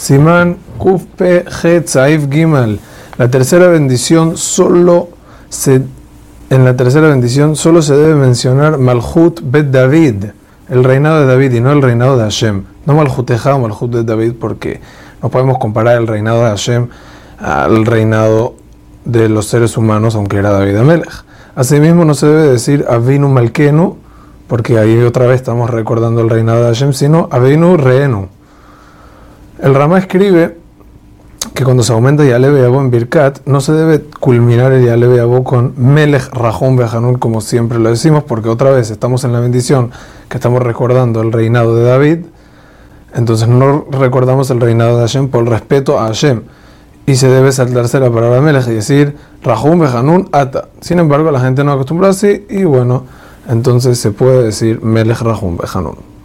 Simán Kufpe Saif Gimal. La tercera bendición solo se en la tercera bendición solo se debe mencionar Malhut Bet David, el reinado de David y no el reinado de Hashem. No Malhut Eja o Malhut Bet David porque no podemos comparar el reinado de Hashem al reinado de los seres humanos, aunque era David Amelech. Asimismo no se debe decir Avinu Malkenu, porque ahí otra vez estamos recordando el reinado de Hashem, sino Avinu Reenu. El Rama escribe que cuando se aumenta Yalebe Yabo en Birkat, no se debe culminar el Yalebe Yabo con Melech Rahon Bejanun, como siempre lo decimos, porque otra vez estamos en la bendición que estamos recordando el reinado de David, entonces no recordamos el reinado de Hashem por respeto a Hashem. Y se debe saltarse la palabra Melech y decir Rahum Bejanun Ata. Sin embargo, la gente no acostumbra así y bueno, entonces se puede decir Melech Rahum Bejanun.